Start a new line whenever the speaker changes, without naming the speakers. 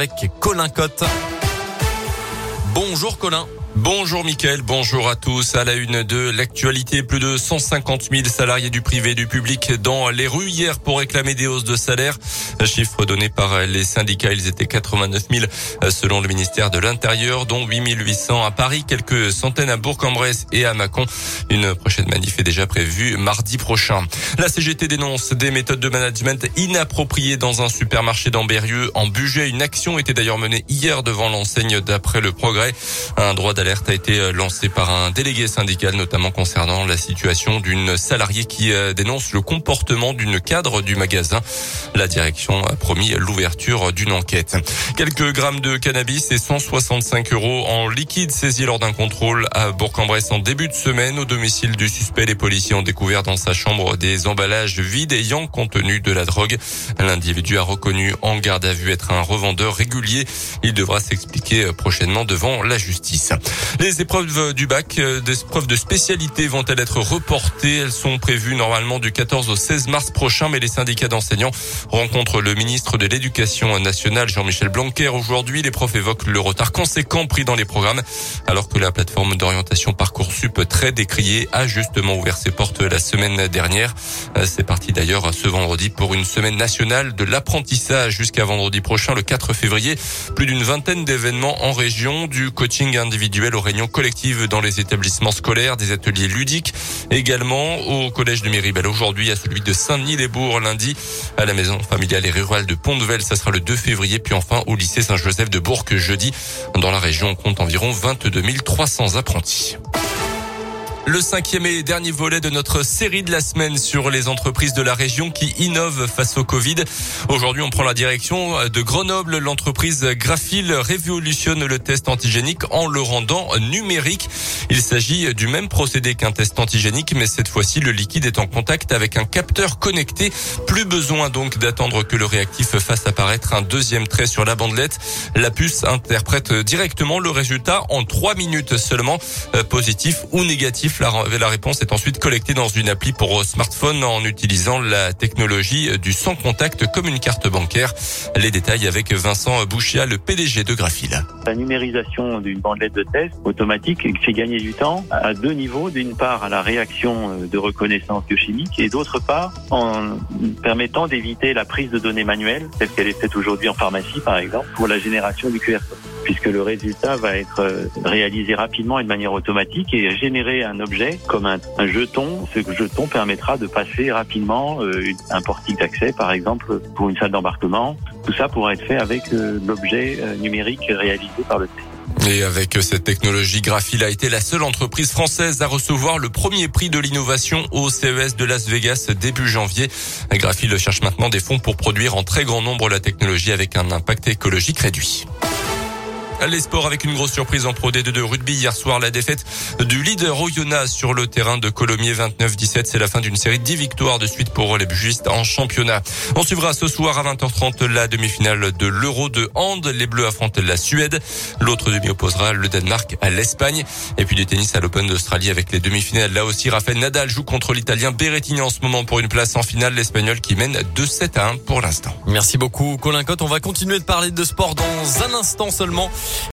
avec Colin Cotte. Bonjour Colin.
Bonjour Mickaël, bonjour à tous. À la une de l'actualité, plus de 150 000 salariés du privé et du public dans les rues hier pour réclamer des hausses de salaire. Chiffre donné par les syndicats, ils étaient 89 000 selon le ministère de l'Intérieur, dont 8 800 à Paris, quelques centaines à Bourg-en-Bresse et à Mâcon. Une prochaine manif est déjà prévue mardi prochain. La CGT dénonce des méthodes de management inappropriées dans un supermarché d'Ambérieux en budget. Une action était d'ailleurs menée hier devant l'enseigne d'après le progrès. D'alerte a été lancé par un délégué syndical, notamment concernant la situation d'une salariée qui euh, dénonce le comportement d'une cadre du magasin. La direction a promis l'ouverture d'une enquête. Quelques grammes de cannabis et 165 euros en liquide saisis lors d'un contrôle à Bourg-en-Bresse en début de semaine. Au domicile du suspect, les policiers ont découvert dans sa chambre des emballages vides ayant contenu de la drogue. L'individu a reconnu en garde à vue être un revendeur régulier. Il devra s'expliquer prochainement devant la justice. Les épreuves du bac, euh, des épreuves de spécialité vont-elles être reportées? Elles sont prévues normalement du 14 au 16 mars prochain, mais les syndicats d'enseignants rencontrent le ministre de l'Éducation nationale, Jean-Michel Blanquer. Aujourd'hui, les profs évoquent le retard conséquent pris dans les programmes, alors que la plateforme d'orientation Parcoursup, très décriée, a justement ouvert ses portes la semaine dernière. Euh, c'est parti d'ailleurs ce vendredi pour une semaine nationale de l'apprentissage jusqu'à vendredi prochain, le 4 février. Plus d'une vingtaine d'événements en région, du coaching individuel aux réunions collectives dans les établissements scolaires, des ateliers ludiques également au collège de Méribel aujourd'hui, à celui de Saint-Denis-les-Bourgs lundi, à la maison familiale et rurale de Pont-de-Vel, ça sera le 2 février, puis enfin au lycée Saint-Joseph de Bourg jeudi. Dans la région, on compte environ 22 300 apprentis. Le cinquième et dernier volet de notre série de la semaine sur les entreprises de la région qui innovent face au Covid. Aujourd'hui, on prend la direction de Grenoble. L'entreprise Graphil révolutionne le test antigénique en le rendant numérique. Il s'agit du même procédé qu'un test antigénique, mais cette fois-ci, le liquide est en contact avec un capteur connecté. Plus besoin donc d'attendre que le réactif fasse apparaître un deuxième trait sur la bandelette. La puce interprète directement le résultat en trois minutes seulement, euh, positif ou négatif la, réponse est ensuite collectée dans une appli pour smartphone en utilisant la technologie du sans contact comme une carte bancaire. Les détails avec Vincent Bouchia, le PDG de Graphil.
La numérisation d'une bandelette de test automatique fait gagner du temps à deux niveaux. D'une part, à la réaction de reconnaissance biochimique et d'autre part, en permettant d'éviter la prise de données manuelles, telle qu'elle est faite aujourd'hui en pharmacie, par exemple, pour la génération du QR code puisque le résultat va être euh, réalisé rapidement et de manière automatique et générer un objet comme un, jeton. Ce jeton permettra de passer rapidement euh, un portique d'accès, par exemple, pour une salle d'embarquement. Tout ça pourra être fait avec euh, l'objet numérique réalisé par le test.
Et avec cette technologie, Graphil a été la seule entreprise française à recevoir le premier prix de l'innovation au CES de Las Vegas début janvier. Graphil cherche maintenant des fonds pour produire en très grand nombre la technologie avec un impact écologique réduit. Les sports avec une grosse surprise en Pro D2 de rugby hier soir, la défaite du leader Oyonnax sur le terrain de Colomiers 29-17. C'est la fin d'une série de 10 victoires de suite pour les bugistes en championnat. On suivra ce soir à 20h30 la demi-finale de l'Euro de hand. Les Bleus affrontent la Suède. L'autre demi opposera le Danemark à l'Espagne. Et puis du tennis à l'Open d'Australie avec les demi-finales. Là aussi, Rafael Nadal joue contre l'Italien Berrettini en ce moment pour une place en finale. L'Espagnol qui mène 2-7 à 1 pour l'instant.
Merci beaucoup Colin Cotte. On va continuer de parler de sport dans un instant seulement.